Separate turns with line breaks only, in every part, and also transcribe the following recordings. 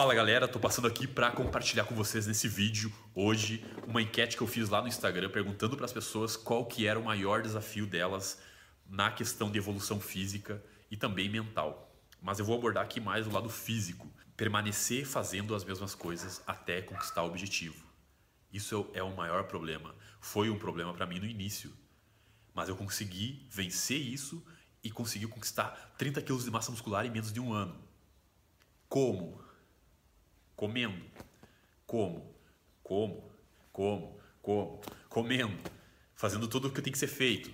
Fala galera, tô passando aqui para compartilhar com vocês nesse vídeo hoje uma enquete que eu fiz lá no Instagram perguntando para as pessoas qual que era o maior desafio delas na questão de evolução física e também mental. Mas eu vou abordar aqui mais o lado físico, permanecer fazendo as mesmas coisas até conquistar o objetivo. Isso é o maior problema. Foi um problema para mim no início, mas eu consegui vencer isso e consegui conquistar 30 quilos de massa muscular em menos de um ano. Como? comendo. Como? Como? Como? Como? Comendo. Fazendo tudo o que tem que ser feito.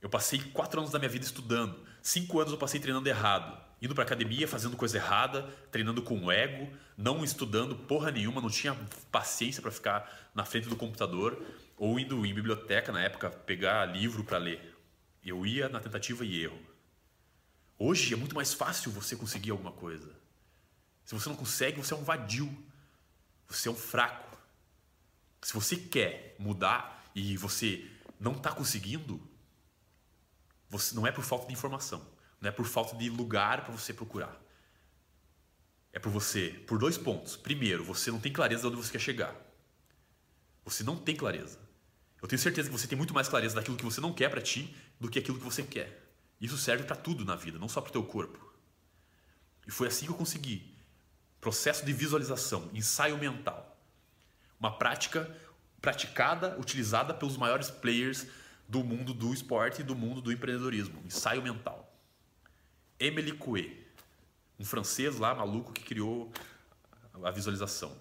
Eu passei quatro anos da minha vida estudando. Cinco anos eu passei treinando errado. Indo para academia, fazendo coisa errada, treinando com ego, não estudando porra nenhuma, não tinha paciência para ficar na frente do computador ou indo em biblioteca na época pegar livro para ler. Eu ia na tentativa e erro. Hoje é muito mais fácil você conseguir alguma coisa. Se você não consegue, você é um vadio. Você é um fraco. Se você quer mudar e você não está conseguindo, você não é por falta de informação, não é por falta de lugar para você procurar. É por você, por dois pontos. Primeiro, você não tem clareza de onde você quer chegar. Você não tem clareza. Eu tenho certeza que você tem muito mais clareza daquilo que você não quer para ti do que aquilo que você quer. Isso serve para tudo na vida, não só para o teu corpo. E foi assim que eu consegui Processo de visualização, ensaio mental. Uma prática praticada, utilizada pelos maiores players do mundo do esporte e do mundo do empreendedorismo. Ensaio mental. Emily Coué, um francês lá maluco que criou a visualização,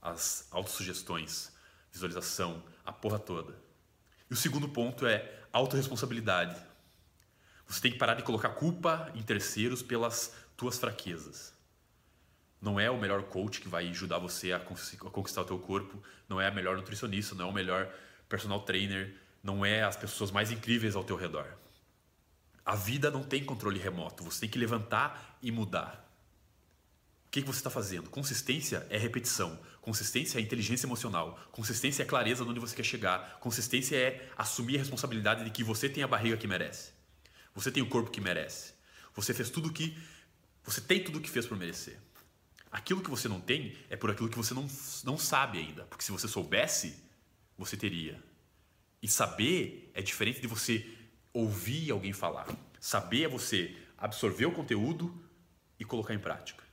as autossugestões, visualização, a porra toda. E o segundo ponto é autorresponsabilidade. Você tem que parar de colocar culpa em terceiros pelas tuas fraquezas não é o melhor coach que vai ajudar você a conquistar o teu corpo, não é a melhor nutricionista, não é o melhor personal trainer, não é as pessoas mais incríveis ao teu redor. A vida não tem controle remoto, você tem que levantar e mudar. O que, você está fazendo? Consistência é repetição, consistência é inteligência emocional, consistência é clareza de onde você quer chegar, consistência é assumir a responsabilidade de que você tem a barriga que merece, você tem o corpo que merece, você fez tudo que. Você tem tudo que fez por merecer. Aquilo que você não tem é por aquilo que você não, não sabe ainda. Porque se você soubesse, você teria. E saber é diferente de você ouvir alguém falar. Saber é você absorver o conteúdo e colocar em prática.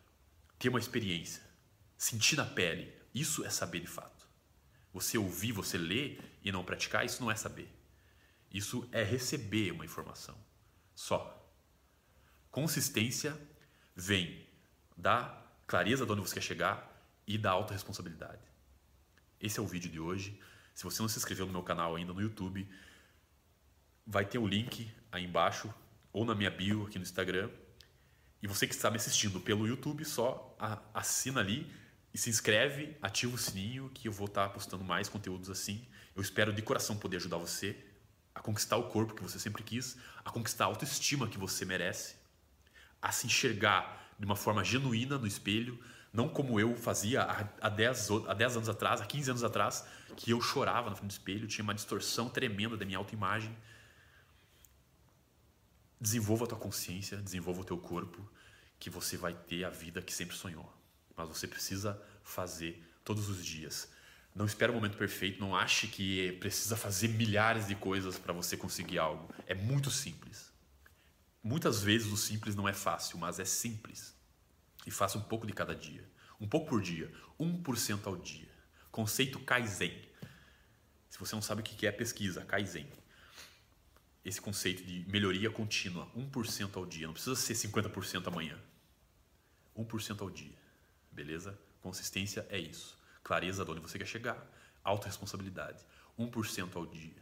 Ter uma experiência. Sentir na pele. Isso é saber de fato. Você ouvir, você ler e não praticar, isso não é saber. Isso é receber uma informação. Só. Consistência vem da clareza de onde você quer chegar e da autorresponsabilidade. Esse é o vídeo de hoje. Se você não se inscreveu no meu canal ainda no YouTube, vai ter o link aí embaixo ou na minha bio aqui no Instagram. E você que está me assistindo pelo YouTube, só assina ali e se inscreve, ativa o sininho que eu vou estar postando mais conteúdos assim. Eu espero de coração poder ajudar você a conquistar o corpo que você sempre quis, a conquistar a autoestima que você merece, a se enxergar de uma forma genuína no espelho, não como eu fazia há 10, há 10 anos atrás, há 15 anos atrás, que eu chorava na frente do espelho, tinha uma distorção tremenda da minha autoimagem. Desenvolva a tua consciência, desenvolva o teu corpo, que você vai ter a vida que sempre sonhou. Mas você precisa fazer todos os dias. Não espere o momento perfeito, não ache que precisa fazer milhares de coisas para você conseguir algo. É muito simples. Muitas vezes o simples não é fácil, mas é simples. E faça um pouco de cada dia. Um pouco por dia. 1% ao dia. Conceito Kaizen. Se você não sabe o que é pesquisa, Kaizen. Esse conceito de melhoria contínua, 1% ao dia. Não precisa ser 50% amanhã. 1% ao dia. Beleza? Consistência é isso. Clareza de onde você quer chegar. Autoresponsabilidade. 1% ao dia.